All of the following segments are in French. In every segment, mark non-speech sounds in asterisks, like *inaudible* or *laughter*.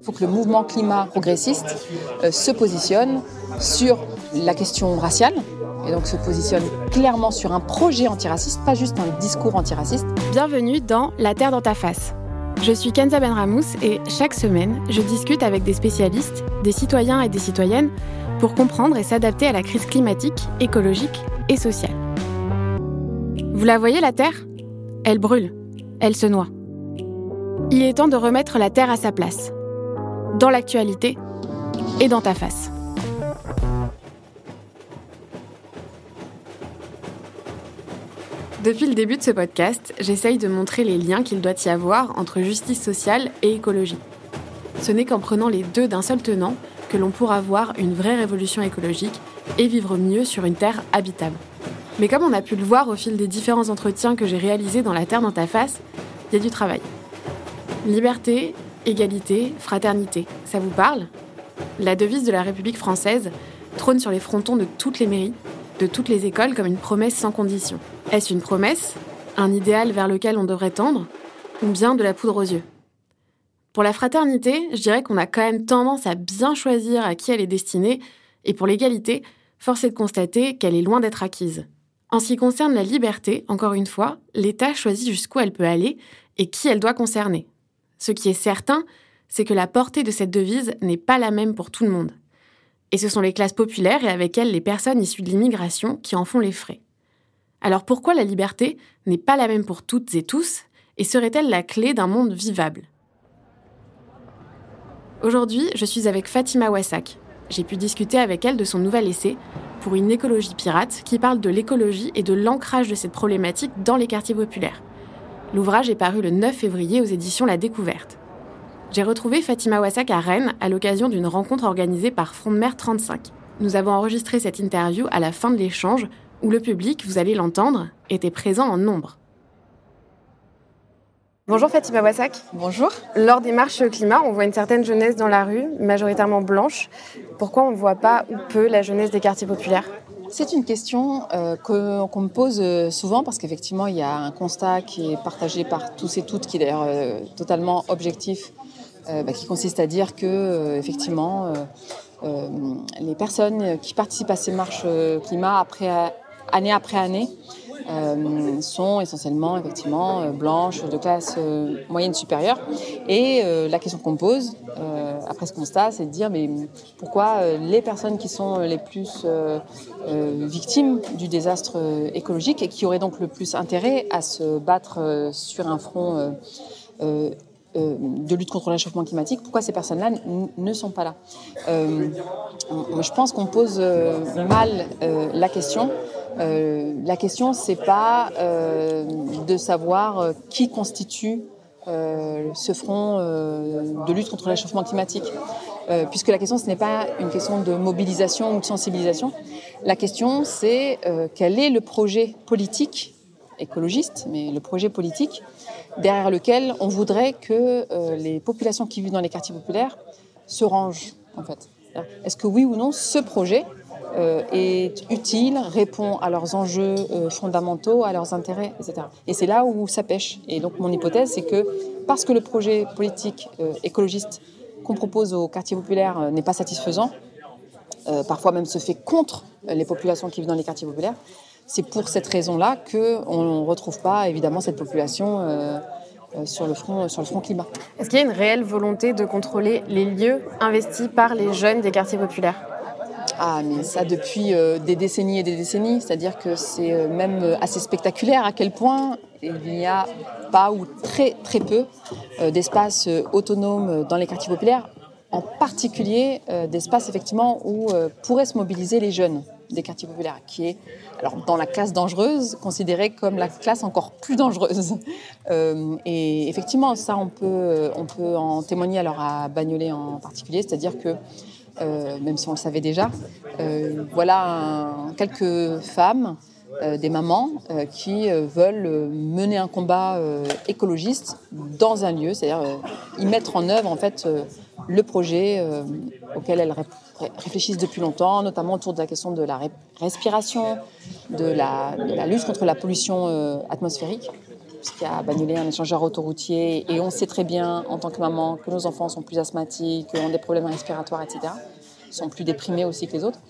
Il faut que le mouvement climat progressiste se positionne sur la question raciale, et donc se positionne clairement sur un projet antiraciste, pas juste un discours antiraciste. Bienvenue dans La Terre dans ta face. Je suis Kenza Benramous et chaque semaine, je discute avec des spécialistes, des citoyens et des citoyennes pour comprendre et s'adapter à la crise climatique, écologique et sociale. Vous la voyez, la Terre? Elle brûle, elle se noie. Il est temps de remettre la Terre à sa place, dans l'actualité et dans ta face. Depuis le début de ce podcast, j'essaye de montrer les liens qu'il doit y avoir entre justice sociale et écologie. Ce n'est qu'en prenant les deux d'un seul tenant que l'on pourra voir une vraie révolution écologique et vivre mieux sur une terre habitable. Mais comme on a pu le voir au fil des différents entretiens que j'ai réalisés dans La Terre dans ta face, il y a du travail. Liberté, égalité, fraternité, ça vous parle? La devise de la République française trône sur les frontons de toutes les mairies, de toutes les écoles comme une promesse sans condition. Est-ce une promesse? Un idéal vers lequel on devrait tendre? Ou bien de la poudre aux yeux? Pour la fraternité, je dirais qu'on a quand même tendance à bien choisir à qui elle est destinée, et pour l'égalité, force est de constater qu'elle est loin d'être acquise. En ce qui concerne la liberté, encore une fois, l'État choisit jusqu'où elle peut aller et qui elle doit concerner. Ce qui est certain, c'est que la portée de cette devise n'est pas la même pour tout le monde. Et ce sont les classes populaires et avec elles les personnes issues de l'immigration qui en font les frais. Alors pourquoi la liberté n'est pas la même pour toutes et tous et serait-elle la clé d'un monde vivable? Aujourd'hui, je suis avec Fatima Wassak. J'ai pu discuter avec elle de son nouvel essai pour une écologie pirate qui parle de l'écologie et de l'ancrage de cette problématique dans les quartiers populaires. L'ouvrage est paru le 9 février aux éditions La Découverte. J'ai retrouvé Fatima Wassak à Rennes à l'occasion d'une rencontre organisée par Front de Mer 35. Nous avons enregistré cette interview à la fin de l'échange où le public, vous allez l'entendre, était présent en nombre. Bonjour Fatima Wassak. Bonjour. Lors des marches climat, on voit une certaine jeunesse dans la rue, majoritairement blanche. Pourquoi on ne voit pas ou peu la jeunesse des quartiers populaires? C'est une question euh, qu'on me pose euh, souvent parce qu'effectivement, il y a un constat qui est partagé par tous et toutes, qui est d'ailleurs euh, totalement objectif, bah, qui consiste à dire que, effectivement, les personnes qui participent à ces marches climat après année après année, euh, sont essentiellement effectivement euh, blanches, de classe euh, moyenne supérieure. Et la question qu'on pose après ce constat, c'est de dire mais pourquoi les personnes qui sont les plus victimes du désastre écologique et qui auraient donc le plus intérêt à se battre sur un front de lutte contre le réchauffement climatique, pourquoi ces personnes-là ne sont pas là? Je pense qu'on pose mal la question euh, la question, c'est pas euh, de savoir euh, qui constitue ce front de lutte contre le réchauffement climatique. puisque la question, ce n'est pas une question de mobilisation ou de sensibilisation. La question, c'est quel est le projet politique, écologiste, mais le projet politique, derrière lequel on voudrait que les populations qui vivent dans les quartiers populaires se rangent, en fait. Est-ce que oui ou non, ce projet est utile, répond à leurs enjeux euh, fondamentaux, à leurs intérêts, etc. Et c'est là où ça pêche. Et donc mon hypothèse, c'est que parce que le projet politique euh, écologiste qu'on propose aux quartiers populaires n'est pas satisfaisant, parfois même se fait contre les populations qui vivent dans les quartiers populaires, c'est pour cette raison-là qu'on ne retrouve pas évidemment cette population sur le front, sur le front climat. Est-ce qu'il y a une réelle volonté de contrôler les lieux investis par les jeunes des quartiers populaires? Ah, mais ça depuis euh, des décennies et des décennies. C'est-à-dire que c'est euh, même euh, assez spectaculaire à quel point il n'y a pas ou très très peu d'espaces autonomes dans les quartiers populaires, en particulier d'espaces effectivement où pourraient se mobiliser les jeunes des quartiers populaires, qui est alors dans la classe dangereuse considérée comme la classe encore plus dangereuse. *laughs* et effectivement, ça on peut on peut en témoigner alors à Bagnolet en particulier, c'est-à-dire que euh, même si on le savait déjà. Euh, voilà quelques femmes, euh, des mamans, qui veulent mener un combat écologiste dans un lieu, c'est-à-dire y mettre en œuvre en fait le projet auquel elles réfléchissent depuis longtemps, notamment autour de la question de la respiration, de la, lutte contre la pollution atmosphérique puisqu'il y a Bagnolet, un échangeur autoroutier, et on sait très bien, en tant que maman, que nos enfants sont plus asthmatiques, ont des problèmes respiratoires, etc. Sont plus déprimés aussi que les autres.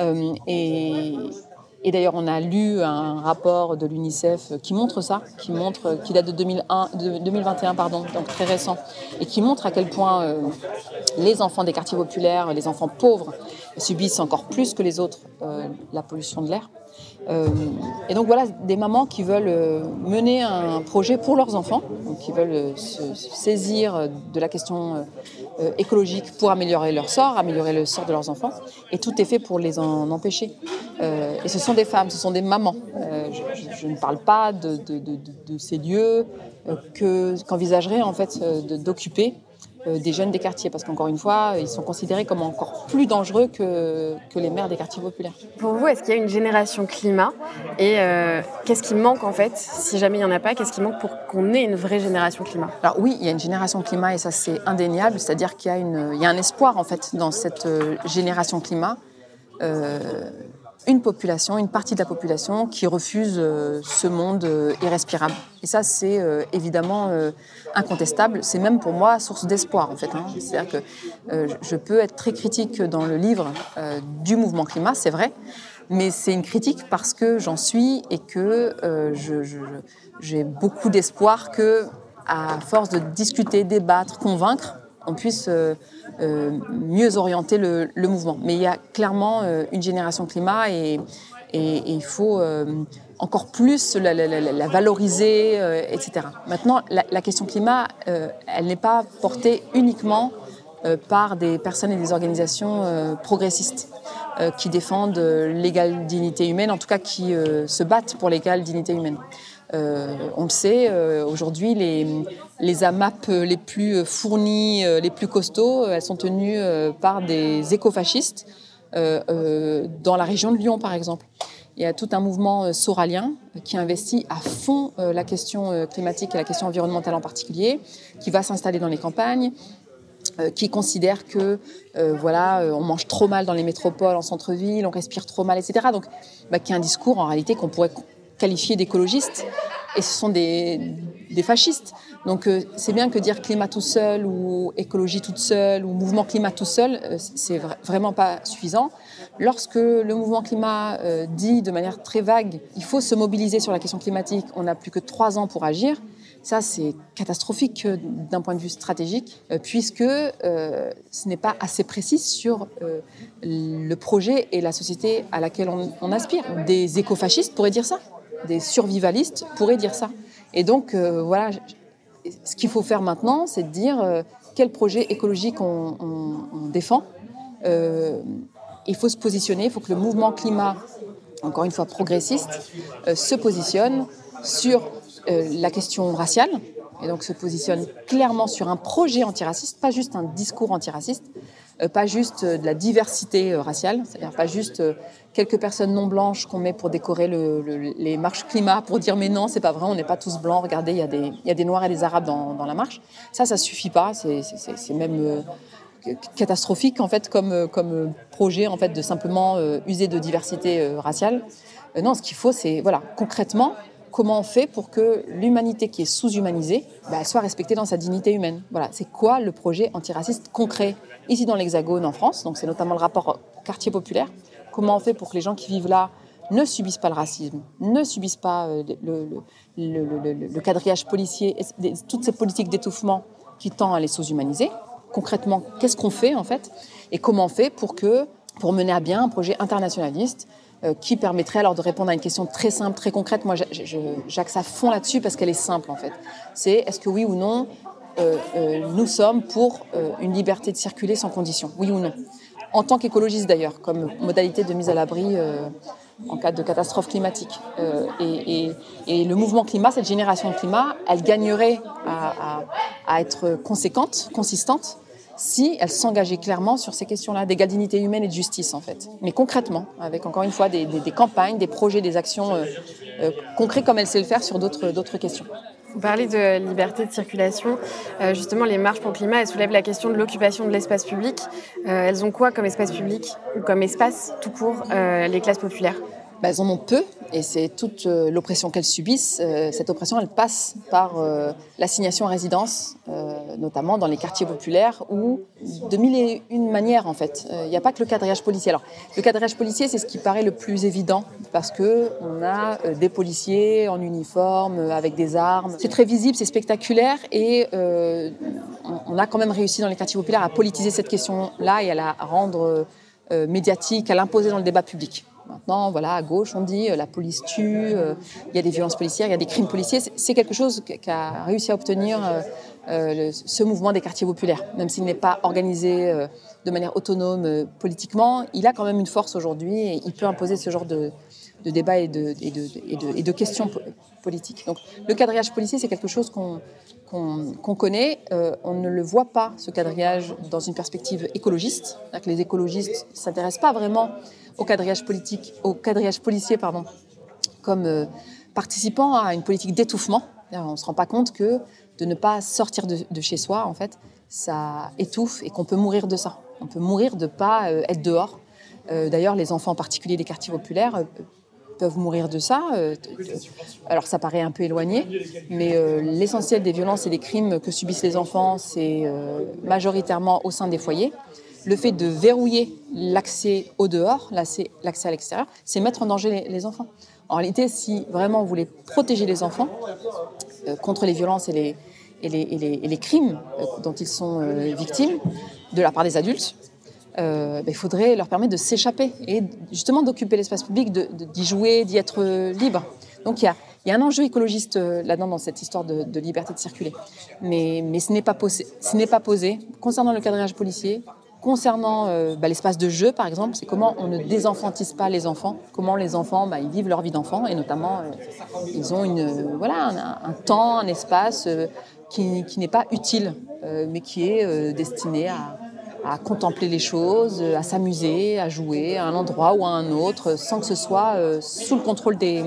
Euh, et, d'ailleurs, on a lu un rapport de l'UNICEF qui montre ça, qui montre, date de, 2001, de 2021, pardon, donc très récent, et qui montre à quel point euh, les enfants des quartiers populaires, les enfants pauvres, subissent encore plus que les autres euh, la pollution de l'air. Euh, et donc voilà, des mamans qui veulent euh, mener un projet pour leurs enfants, qui veulent euh, se, saisir de la question écologique pour améliorer leur sort, améliorer le sort de leurs enfants, et tout est fait pour les en empêcher. et ce sont des femmes, ce sont des mamans. Je, ne parle pas de, ces lieux qu'envisagerait en fait d'occuper des jeunes des quartiers, parce qu'encore une fois, ils sont considérés comme encore plus dangereux que, que les maires des quartiers populaires. Pour vous, est-ce qu'il y a une génération climat Et euh, qu'est-ce qui manque en fait Si jamais il n'y en a pas, qu'est-ce qui manque pour qu'on ait une vraie génération climat? Alors oui, il y a une génération climat et ça c'est indéniable, c'est-à-dire qu'il y, a une, il y a un espoir en fait dans cette euh, génération climat. Euh, une population, une partie de la population qui refuse euh, ce monde euh, irrespirable. Et ça, c'est euh, évidemment incontestable. C'est même pour moi source d'espoir, en fait. Hein. C'est-à-dire que je peux être très critique dans le livre du mouvement climat, c'est vrai, mais c'est une critique parce que j'en suis et que j'ai beaucoup d'espoir que, à force de discuter, débattre, convaincre, on puisse euh, euh, mieux orienter le, mouvement. Mais il y a clairement euh, une génération climat et, il faut encore plus la, valoriser, etc. Maintenant, la, question climat, elle n'est pas portée uniquement par des personnes et des organisations progressistes qui défendent l'égale dignité humaine, en tout cas qui se battent pour l'égale dignité humaine. On le sait, aujourd'hui, les, les AMAP les plus fournis, euh, les plus costauds, elles sont tenues par des écofascistes dans la région de Lyon, par exemple. Il y a tout un mouvement soralien qui investit à fond la question climatique et la question environnementale en particulier, qui va s'installer dans les campagnes, qui considère que voilà, on mange trop mal dans les métropoles, en centre-ville, on respire trop mal, etc. Donc, bah, qui est un discours en réalité qu'on pourrait qualifiés d'écologistes et ce sont des, fascistes. Donc euh, c'est bien que dire climat tout seul ou écologie toute seule ou mouvement climat tout seul, euh, c'est vraiment pas suffisant. Lorsque le mouvement climat euh, dit de manière très vague, il faut se mobiliser sur la question climatique, on n'a plus que trois ans pour agir. Ça, c'est catastrophique d'un point de vue stratégique, puisque ce n'est pas assez précis sur le projet et la société à laquelle on, on aspire. Des écofascistes pourraient dire ça des survivalistes pourraient dire ça. Et donc, euh, voilà, ce qu'il faut faire maintenant, c'est de dire euh, quel projet écologique on, défend. Euh, il faut se positionner, il faut que le mouvement climat, encore une fois progressiste, se positionne sur la question raciale, et donc se positionne clairement sur un projet antiraciste, pas juste un discours antiraciste, pas juste euh, de la diversité euh, raciale, c'est-à-dire pas juste quelques personnes non blanches qu'on met pour décorer les marches climat, pour dire mais non, c'est pas vrai, on n'est pas tous blancs, regardez, il y, a des, y a des noirs et des arabes dans, dans la marche. Ça, ça suffit pas, c'est même catastrophique en fait comme, comme projet en fait de simplement user de diversité raciale. non, ce qu'il faut, c'est voilà concrètement comment on fait pour que l'humanité qui est sous-humanisée bah, soit respectée dans sa dignité humaine. Voilà, c'est quoi le projet antiraciste concret ici dans l'Hexagone en France? C'est notamment le rapport quartier populaire. Comment on fait pour que les gens qui vivent là ne subissent pas le racisme, ne subissent pas euh, le, quadrillage policier, toutes ces politiques d'étouffement qui tendent à les sous-humaniser? Concrètement, qu'est-ce qu'on fait en fait? Et comment on fait pour pour mener à bien un projet internationaliste qui permettrait alors de répondre à une question très simple, très concrète. Moi, j'axe à fond là-dessus parce qu'elle est simple en fait. C'est est-ce que oui ou non, euh, euh, nous sommes pour une liberté de circuler sans condition, oui ou non? En tant qu'écologiste d'ailleurs, comme modalité de mise à l'abri en cas de catastrophe climatique. Et, le mouvement climat, cette génération climat, elle gagnerait à être conséquente, consistante, si elle s'engageait clairement sur ces questions-là d'égal dignité humaine et de justice, en fait. Mais concrètement, avec encore une fois des, campagnes, des projets, des actions euh, euh, concrets comme elle sait le faire sur d'autres questions. Vous parlez de liberté de circulation. Euh, justement, les marches pour le climat, elles soulèvent la question de l'occupation de l'espace public. elles ont quoi comme espace public ou comme espace tout court les classes populaires? Bah, elles en ont peu. et c'est toute euh, l'oppression qu'elles subissent. Euh, cette oppression, elle passe par euh, l'assignation à résidence, notamment dans les quartiers populaires, ou de mille et une manières en fait. Il n'y a pas que le quadrillage policier. Alors, le quadrillage policier, c'est ce qui paraît le plus évident parce que on a des policiers en uniforme avec des armes. C'est très visible, c'est spectaculaire, et on a quand même réussi dans les quartiers populaires à politiser cette question-là et à la rendre médiatique, à l'imposer dans le débat public. Maintenant, voilà, à gauche, on dit euh, la police tue, euh, il y a des violences policières, il y a des crimes policiers. C'est quelque chose qu'a réussi à obtenir euh, ce mouvement des quartiers populaires. Même s'il n'est pas organisé de manière autonome politiquement, il a quand même une force aujourd'hui et il peut imposer ce genre de, de débat et de, questions politiques. Donc le quadrillage policier, c'est quelque chose qu'on connaît. on ne le voit pas, ce quadrillage, dans une perspective écologiste. Que les écologistes ne s'intéressent pas vraiment au quadrillage politique, au quadrillage policier, pardon, comme euh, participant à une politique d'étouffement. On ne se rend pas compte que de ne pas sortir de, chez soi, en fait, ça étouffe et qu'on peut mourir de ça. On peut mourir de ne pas euh, être dehors. Euh, d'ailleurs, les enfants en particulier des quartiers populaires peuvent mourir de ça. alors ça paraît un peu éloigné, mais l'essentiel des violences et des crimes que subissent les enfants, c'est majoritairement au sein des foyers le fait de verrouiller l'accès au dehors, l'accès à l'extérieur, c'est mettre en danger les, enfants. En réalité, si vraiment on voulait protéger les enfants euh, contre les violences et les, crimes euh, dont ils sont euh, victimes de la part des adultes, ben, il faudrait leur permettre de s'échapper et justement d'occuper l'espace public, d'y jouer, d'y être libre. Donc il y a, un enjeu écologiste là-dedans dans cette histoire de, liberté de circuler. Mais, ce n'est pas, posé, concernant le quadrillage policier, Concernant euh, bah, l'espace de jeu, par exemple, c'est comment on ne désenfantise pas les enfants, comment les enfants bah, ils vivent leur vie d'enfant et notamment euh, ils ont un, temps, un espace euh, qui n'est pas utile, mais qui est destiné à, à contempler les choses, à s'amuser, à jouer à un endroit ou à un autre, sans que ce soit euh, sous le contrôle des,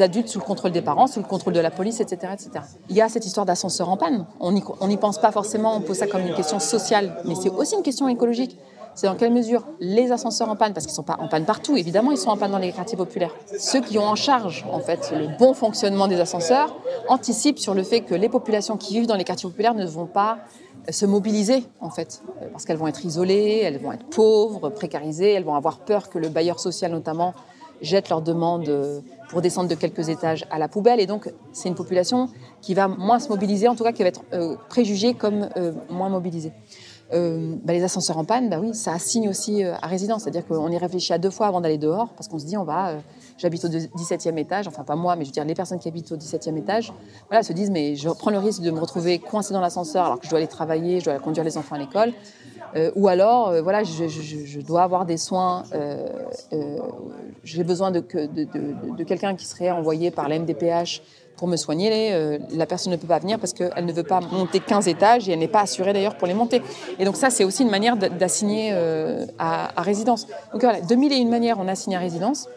adultes, sous le contrôle des parents, sous le contrôle de la police, etc. etc. Il y a cette histoire d'ascenseur en panne. On n'y pense pas forcément, on pose ça comme une question sociale, mais c'est aussi une question écologique. C'est dans quelle mesure les ascenseurs en panne, parce qu'ils ne sont pas en panne partout, évidemment, ils sont en panne dans les quartiers populaires. Ceux qui ont en charge, en fait, le bon fonctionnement des ascenseurs anticipent sur le fait que les populations qui vivent dans les quartiers populaires ne vont pas se mobiliser en fait, parce qu'elles vont être isolées, elles vont être pauvres, précarisées, elles vont avoir peur que le bailleur social notamment jette leurs demandes pour descendre de quelques étages à la poubelle. Et donc c'est une population qui va moins se mobiliser, en tout cas qui va être euh, préjugée comme euh, moins mobilisée. Euh, bah, les ascenseurs en panne, bah oui, ça assigne aussi à résidence. C'est-à-dire qu'on y réfléchit à deux fois avant d'aller dehors, parce qu'on se dit on va j'habite au 17e étage, enfin pas moi, mais je veux dire les personnes qui habitent au 17e étage, voilà, se disent mais je prends le risque de me retrouver coincé dans l'ascenseur alors que je dois aller travailler, je dois conduire les enfants à l'école. Euh, ou alors, euh, voilà, je, dois avoir des soins, euh, j'ai besoin de, quelqu'un qui serait envoyé par la MDPH pour me soigner. la personne ne peut pas venir parce qu'elle ne veut pas monter 15 étages et elle n'est pas assurée d'ailleurs pour les monter. Et donc ça, c'est aussi une manière d'assigner à, à, résidence. Donc voilà, de mille et une manières, on assigne à résidence.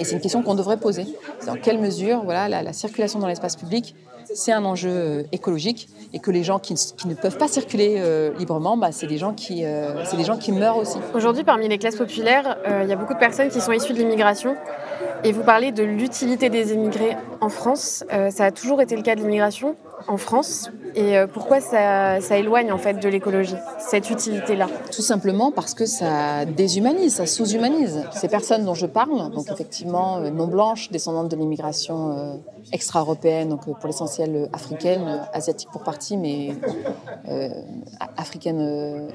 Et c'est une question qu'on devrait poser. Dans quelle mesure voilà, la, circulation dans l'espace public, c'est un enjeu euh, écologique et que les gens qui, ne peuvent pas circuler euh, librement, bah, c'est euh, des gens qui meurent aussi. Aujourd'hui, parmi les classes populaires, il y a beaucoup de personnes qui sont issues de l'immigration. Et vous parlez de l'utilité des immigrés en France. ça a toujours été le cas de l'immigration en France et euh, pourquoi ça, éloigne en fait de l'écologie, cette utilité-là? Tout simplement parce que ça déshumanise, ça sous-humanise. Ces personnes dont je parle, donc effectivement euh, non blanches, descendantes de l'immigration euh, extra-européenne, donc pour l'essentiel africaine, asiatique pour partie, mais africaine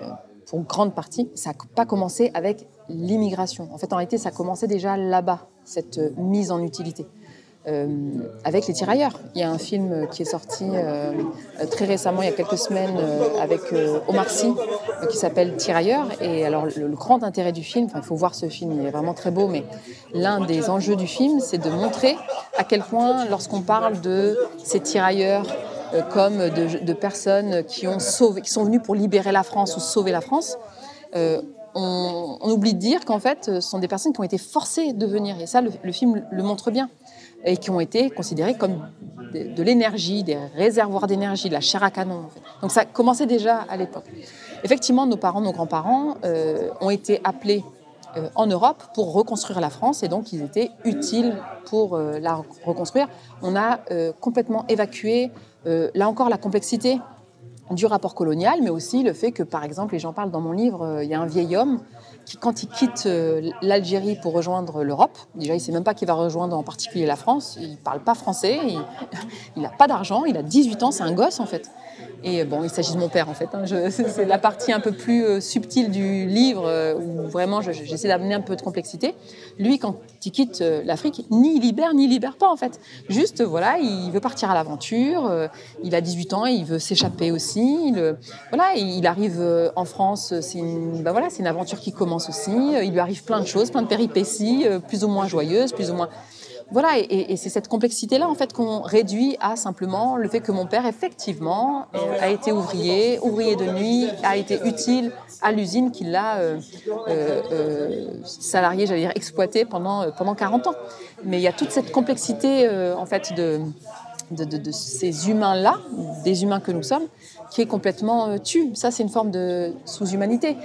pour grande partie, ça n'a pas commencé avec l'immigration. En fait, en réalité, ça commençait déjà là-bas, cette mise en utilité. Euh, avec les tirailleurs. Il y a un film qui est sorti euh, très récemment, il y a quelques semaines, euh, avec Omar Sy, qui s'appelle Tirailleurs. Et alors, le, grand intérêt du film, il faut voir ce film, il est vraiment très beau, mais l'un des enjeux du film, c'est de montrer à quel point, lorsqu'on parle de ces tirailleurs comme de, personnes qui, ont sauvé, qui sont venues pour libérer la France ou sauver la France, on, oublie de dire qu'en fait, ce sont des personnes qui ont été forcées de venir. Et ça, le film le montre bien et qui ont été considérés comme de, l'énergie, des réservoirs d'énergie, de la chair à canon. Donc ça commençait déjà à l'époque. Effectivement, nos parents, nos grands-parents euh, ont été appelés en Europe pour reconstruire la France et donc ils étaient utiles pour la reconstruire. On a complètement évacué, là encore, la complexité du rapport colonial, mais aussi le fait que, par exemple, et j'en parle dans mon livre, il y a un vieil homme qui, quand il quitte l'Algérie pour rejoindre l'Europe, déjà il ne sait même pas qu'il va rejoindre en particulier la France, il ne parle pas français, il *laughs* n'a pas d'argent, il a 18 ans, c'est un gosse en fait. Et bon, il s'agit de mon père en fait. Hein. C'est la partie un peu plus euh, subtile du livre euh, où vraiment j'essaie d'amener un peu de complexité. Lui, quand il quitte euh, l'Afrique, ni il libère ni il libère pas en fait. Juste voilà, il veut partir à l'aventure. Il a 18 ans, et il veut s'échapper aussi. Il, voilà, il arrive en France. Bah voilà, c'est une aventure qui commence aussi. Il lui arrive plein de choses, plein de péripéties, plus ou moins joyeuses, plus ou moins voilà, et, c'est cette complexité-là en fait qu'on réduit à simplement le fait que mon père effectivement euh, a été ouvrier, ouvrier de nuit, a été utile à l'usine qu'il l'a euh, euh, salarié, j'allais dire exploité pendant pendant 40 ans. Mais il y a toute cette complexité en fait de ces humains-là, des humains que nous sommes, qui est complètement tue. Ça, c'est une forme de sous-humanité.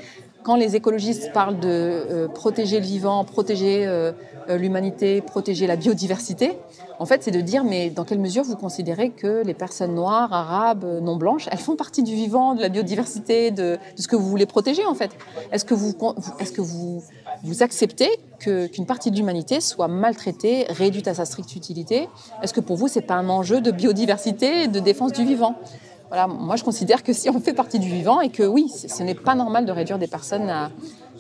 Quand les écologistes parlent de protéger le vivant, protéger euh, l'humanité, protéger la biodiversité, en fait, c'est de dire, mais dans quelle mesure vous considérez que les personnes noires, arabes, non blanches, elles font partie du vivant, de la biodiversité, de, ce que vous voulez protéger, en fait? Est-ce que vous, est-ce que vous, vous acceptez qu'une partie de l'humanité soit maltraitée, réduite à sa stricte utilité? Est-ce que pour vous, c'est pas un enjeu de biodiversité de défense du vivant? Voilà, moi je considère que si on fait partie du vivant et que oui, ce n'est pas normal de réduire des personnes à,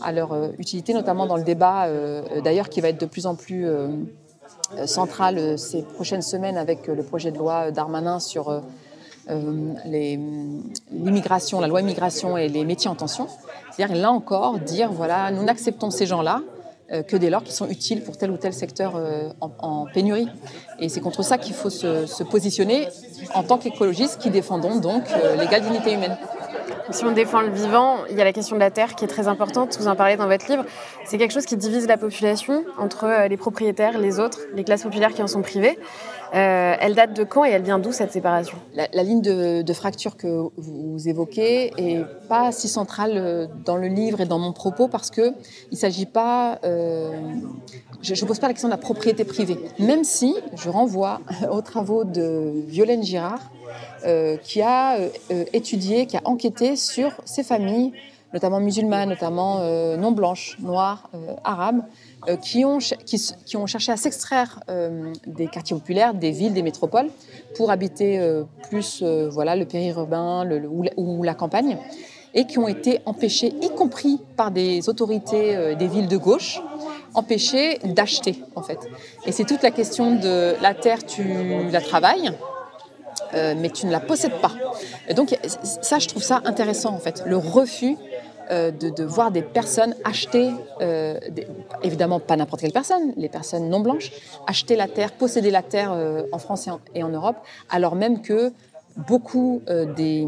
à leur euh, utilité, notamment dans le débat euh, d'ailleurs qui va être de plus en plus euh, central ces prochaines semaines avec le projet de loi d'Armanin sur l'immigration, la loi immigration et les métiers en tension. C'est-à-dire là encore dire voilà, nous n'acceptons ces gens-là que dès lors qu'ils sont utiles pour tel ou tel secteur en, pénurie. Et c'est contre ça qu'il faut se, se, positionner en tant qu'écologistes qui défendons donc l'égale dignité humaine. Si on défend le vivant, il y a la question de la terre qui est très importante. Vous en parlez dans votre livre. C'est quelque chose qui divise la population entre euh, les propriétaires, les autres, les classes populaires qui en sont privées. Euh, elle date de quand et elle vient d'où cette séparation? La, ligne de, fracture que vous évoquez est pas si centrale euh, dans le livre et dans mon propos parce que il s'agit pas. je ne pose pas la question de la propriété privée, même si je renvoie *laughs* aux travaux de Violaine Girard euh, qui a euh, euh, étudié, qui a enquêté sur ces familles, notamment musulmanes, notamment non blanches, noires, arabes, qui, ont, qui, ont cherché à s'extraire des quartiers populaires, des villes, des métropoles, pour habiter plus voilà, le périurbain le, ou, la campagne, et qui ont été empêchés, y compris par des autorités des villes de gauche, empêchés d'acheter en fait. Et c'est toute la question de la terre, tu la travailles, euh, mais tu ne la possèdes pas. Donc ça, je trouve ça intéressant en fait, le refus euh, de, voir des personnes acheter, euh, évidemment pas n'importe quelle personne, les personnes non blanches, acheter la terre, posséder la terre en France et en, Europe, alors même que beaucoup des,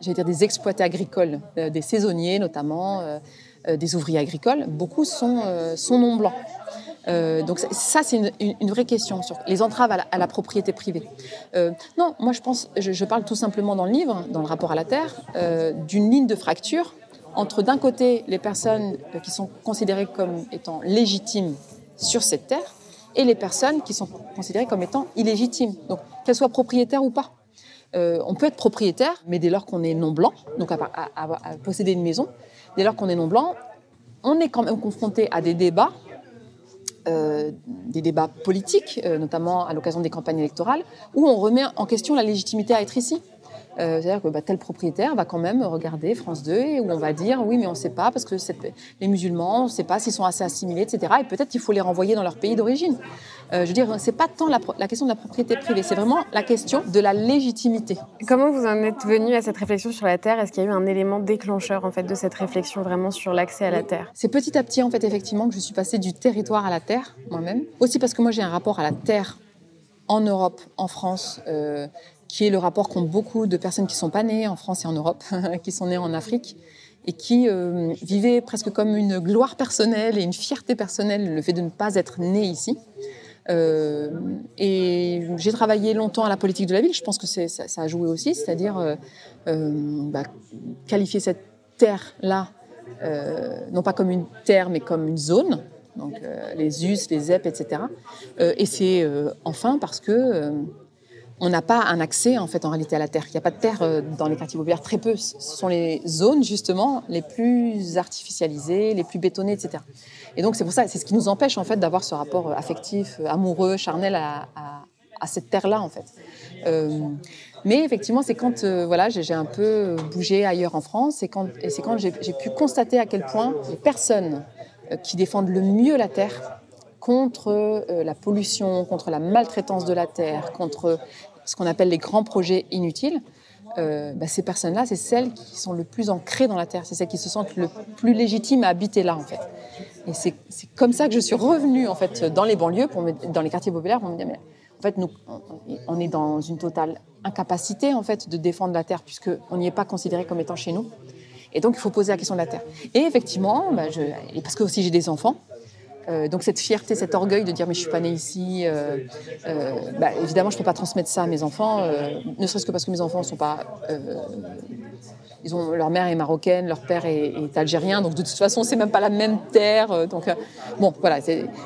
dire des exploités agricoles, des saisonniers notamment, des ouvriers agricoles, beaucoup sont, sont non blancs. Euh, donc ça, c'est une, vraie question sur les entraves à la, propriété privée. Euh, non, moi je pense, je, parle tout simplement dans le livre, dans le rapport à la terre, euh, d'une ligne de fracture entre d'un côté les personnes qui sont considérées comme étant légitimes sur cette terre et les personnes qui sont considérées comme étant illégitimes, donc qu'elles soient propriétaires ou pas. on peut être propriétaire, mais dès lors qu'on est non blanc, donc à, posséder une maison, dès lors qu'on est non blanc, on est quand même confronté à des débats euh, des débats politiques, euh, notamment à l'occasion des campagnes électorales, où on remet en question la légitimité à être ici. Euh, c'est-à-dire que bah, tel propriétaire va quand même regarder France 2 et où on va dire oui, mais on ne sait pas parce que les musulmans, on ne sait pas s'ils sont assez assimilés, etc. Et peut-être qu'il faut les renvoyer dans leur pays d'origine. Euh, je veux dire, c'est pas tant la, question de la propriété privée, c'est vraiment la question de la légitimité. Comment vous en êtes venu à cette réflexion sur la terre? Est-ce qu'il y a eu un élément déclencheur en fait de cette réflexion vraiment sur l'accès à la terre? C'est petit à petit en fait effectivement que je suis passée du territoire à la terre moi-même. Aussi parce que moi j'ai un rapport à la terre en Europe, en France, euh, qui est le rapport qu'ont beaucoup de personnes qui sont pas nées en France et en Europe, *laughs* qui sont nées en Afrique et qui euh, vivaient presque comme une gloire personnelle et une fierté personnelle le fait de ne pas être né ici. Euh, et j'ai travaillé longtemps à la politique de la ville. Je pense que ça, ça, a joué aussi, c'est-à-dire euh, bah, qualifier cette terre-là non pas comme une terre, mais comme une zone, donc les us, les ZEP, etc. et c'est enfin parce que on n'a pas un accès en fait en réalité à la terre. Il n'y a pas de terre euh, dans les quartiers populaires, très peu. Ce sont les zones justement les plus artificialisées, les plus bétonnées, etc. Et donc c'est pour ça, c'est ce qui nous empêche en fait d'avoir ce rapport affectif, amoureux, charnel à, cette terre-là en fait. Euh, mais effectivement, c'est quand euh, voilà, j'ai un peu bougé ailleurs en France et, quand, et c'est quand j'ai pu constater à quel point les personnes qui défendent le mieux la terre contre euh, la pollution, contre la maltraitance de la terre, contre ce qu'on appelle les grands projets inutiles, euh, bah, ces personnes-là, c'est celles qui sont le plus ancrées dans la terre, c'est celles qui se sentent le plus légitimes à habiter là, en fait. Et c'est comme ça que je suis revenue, en fait, dans les banlieues, pour dans les quartiers populaires, pour me dire, mais en fait, nous, on est dans une totale incapacité, en fait, de défendre la terre, puisqu'on n'y est pas considéré comme étant chez nous. Et donc, il faut poser la question de la terre. Et effectivement, bah, parce que aussi j'ai des enfants, euh, donc cette fierté, cet orgueil de dire mais je suis pas née ici, euh, euh, bah, évidemment je peux pas transmettre ça à mes enfants, ne serait-ce que parce que mes enfants sont pas, ils ont leur mère est marocaine, leur père est, algérien, donc de toute façon c'est même pas la même terre, donc bon voilà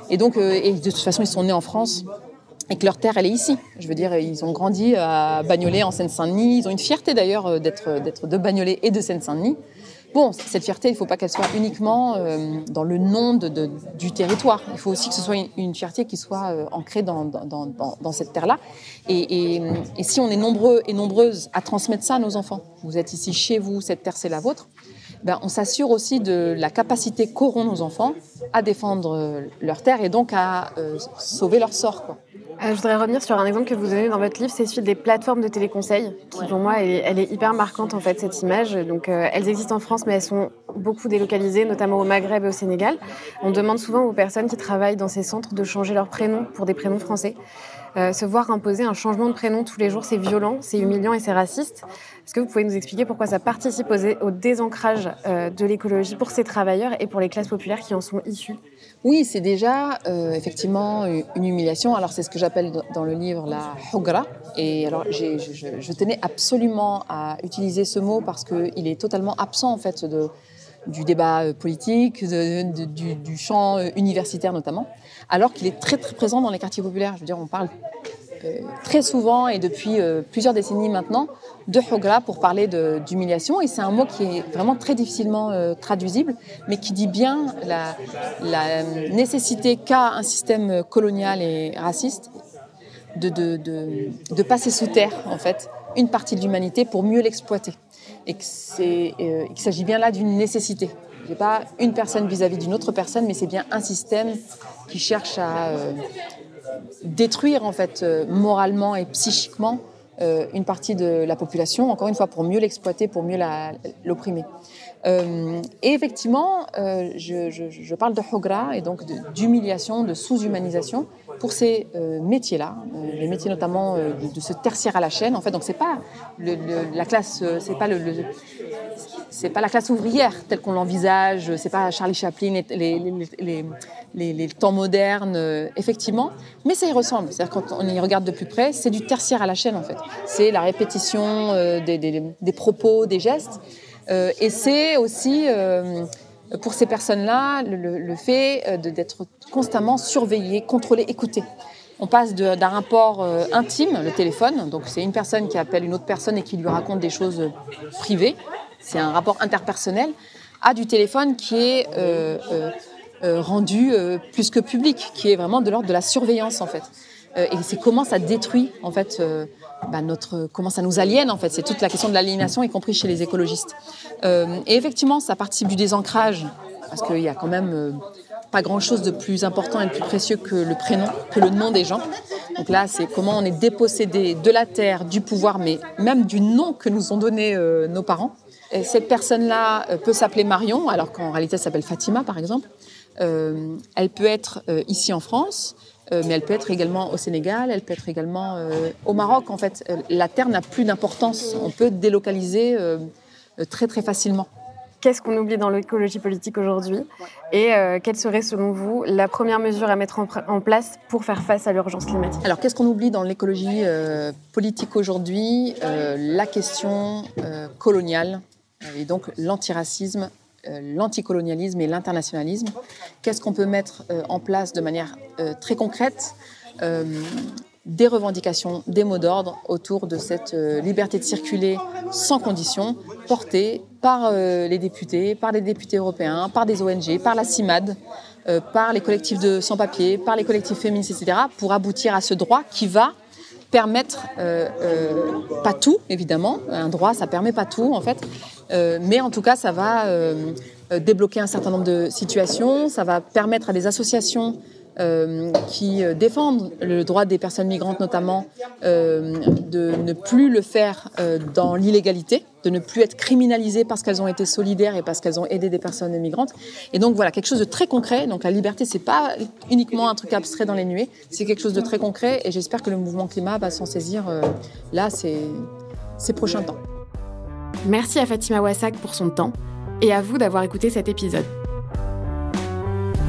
et donc de toute façon ils sont nés en France et que leur terre elle est ici. Je veux dire ils ont grandi à Bagnolet en Seine-Saint-Denis, ils ont une fierté d'ailleurs d'être d'être de Bagnolet et de Seine-Saint-Denis. Bon, cette fierté, il ne faut pas qu'elle soit uniquement euh, dans le nom du territoire. Il faut aussi que ce soit une, fierté qui soit euh, ancrée dans, cette terre-là. Et, si on est nombreux et nombreuses à transmettre ça à nos enfants, vous êtes ici chez vous, cette terre c'est la vôtre, ben, on s'assure aussi de la capacité qu'auront nos enfants à défendre euh, leur terre et donc à sauver leur sort. Euh, je voudrais revenir sur un exemple que vous donnez dans votre livre, c'est celui des plateformes de téléconseil, qui pour moi, elle est, hyper marquante en fait cette image. Donc, euh, elles existent en France, mais elles sont beaucoup délocalisées, notamment au Maghreb et au Sénégal. On demande souvent aux personnes qui travaillent dans ces centres de changer leur prénom pour des prénoms français. Euh, se voir imposer un changement de prénom tous les jours, c'est violent, c'est humiliant et c'est raciste. Est-ce que vous pouvez nous expliquer pourquoi ça participe au désancrage de l'écologie pour ces travailleurs et pour les classes populaires qui en sont issues? Oui, c'est déjà euh, effectivement une humiliation. Alors c'est ce que j'appelle dans le livre la hugra. Et alors je, je, tenais absolument à utiliser ce mot parce qu'il est totalement absent en fait de, du débat euh, politique, de, du, du, champ euh, universitaire notamment, alors qu'il est très très présent dans les quartiers populaires. Je veux dire, on parle très souvent et depuis euh, plusieurs décennies maintenant de Hogra pour parler d'humiliation. Et c'est un mot qui est vraiment très difficilement euh, traduisible, mais qui dit bien la, nécessité qu'a un système colonial et raciste de, passer sous terre, en fait, une partie de l'humanité pour mieux l'exploiter. Et qu'il s'agit bien là d'une nécessité. Ce n'est pas une personne vis-à-vis d'une autre personne, mais c'est bien un système qui cherche à détruire en fait euh, moralement et psychiquement euh, une partie de la population, encore une fois pour mieux l'exploiter, pour mieux l'opprimer. Euh, et effectivement, je, parle de hogra et donc d'humiliation, de, sous-humanisation pour ces métiers-là, les métiers notamment de, ce tertiaire à la chaîne. En fait, donc c'est pas la classe, c'est pas le, c'est pas la classe ouvrière telle qu'on l'envisage, c'est pas Charlie Chaplin, les, temps modernes, euh, effectivement, mais ça y ressemble. C'est-à-dire quand on y regarde de plus près, c'est du tertiaire à la chaîne en fait. C'est la répétition euh, des, propos, des gestes, euh, et c'est aussi pour ces personnes-là le, fait d'être constamment surveillé, contrôlé, écouté. On passe d'un rapport intime, le téléphone, donc c'est une personne qui appelle une autre personne et qui lui raconte des choses privées, c'est un rapport interpersonnel, à du téléphone qui est rendu euh, plus que public, qui est vraiment de l'ordre de la surveillance en fait. Euh, et c'est comment ça détruit en fait bah, notre, comment ça nous aliène en fait. C'est toute la question de l'aliénation, y compris chez les écologistes. et effectivement, ça participe du désancrage parce qu'il y a quand même pas grand-chose de plus important et de plus précieux que le prénom, que le nom des gens. Donc là, c'est comment on est dépossédé de la terre, du pouvoir, mais même du nom que nous ont donné nos parents. Et cette personne-là peut s'appeler Marion, alors qu'en réalité, elle s'appelle Fatima, par exemple. Euh, elle peut être euh, ici en France, euh, mais elle peut être également au Sénégal, elle peut être également au Maroc. En fait, la terre n'a plus d'importance. On peut délocaliser très très facilement. Qu'est-ce qu'on oublie dans l'écologie politique aujourd'hui? Et quelle serait, selon vous, la première mesure à mettre en, place pour faire face à l'urgence climatique? Alors, qu'est-ce qu'on oublie dans l'écologie politique aujourd'hui? La question coloniale et donc l'antiracisme l'anticolonialisme et l'internationalisme. Qu'est-ce qu'on peut mettre en place de manière très concrète des revendications, des mots d'ordre autour de cette liberté de circuler sans condition portée par les députés, par les députés européens, par des ONG, par la CIMAD, par les collectifs de sans-papiers, par les collectifs féministes, etc., pour aboutir à ce droit qui va permettre, euh, euh, pas tout évidemment, un droit ça permet pas tout en fait, euh, mais en tout cas ça va débloquer un certain nombre de situations, ça va permettre à des associations euh, qui euh, défendent le droit des personnes migrantes notamment euh, de ne plus le faire dans l'illégalité, de ne plus être criminalisées parce qu'elles ont été solidaires et parce qu'elles ont aidé des personnes migrantes. Et donc voilà, quelque chose de très concret. Donc la liberté, c'est pas uniquement un truc abstrait dans les nuées, c'est quelque chose de très concret et j'espère que le mouvement climat va s'en saisir là ces, ces prochains temps. Merci à Fatima Wassak pour son temps et à vous d'avoir écouté cet épisode.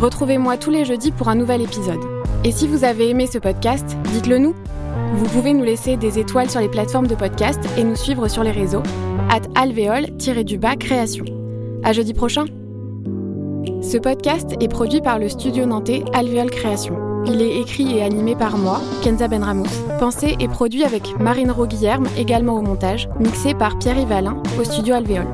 Retrouvez-moi tous les jeudis pour un nouvel épisode. Et si vous avez aimé ce podcast, dites-le nous. Vous pouvez nous laisser des étoiles sur les plateformes de podcast et nous suivre sur les réseaux at alvéole-du-bas création. À jeudi prochain. Ce podcast est produit par le studio nantais Alvéole Création. Il est écrit et animé par moi, Kenza Benramous. Pensé et produit avec Marine Roguillerme, également au montage, mixé par Pierre Yvalin au studio Alvéole.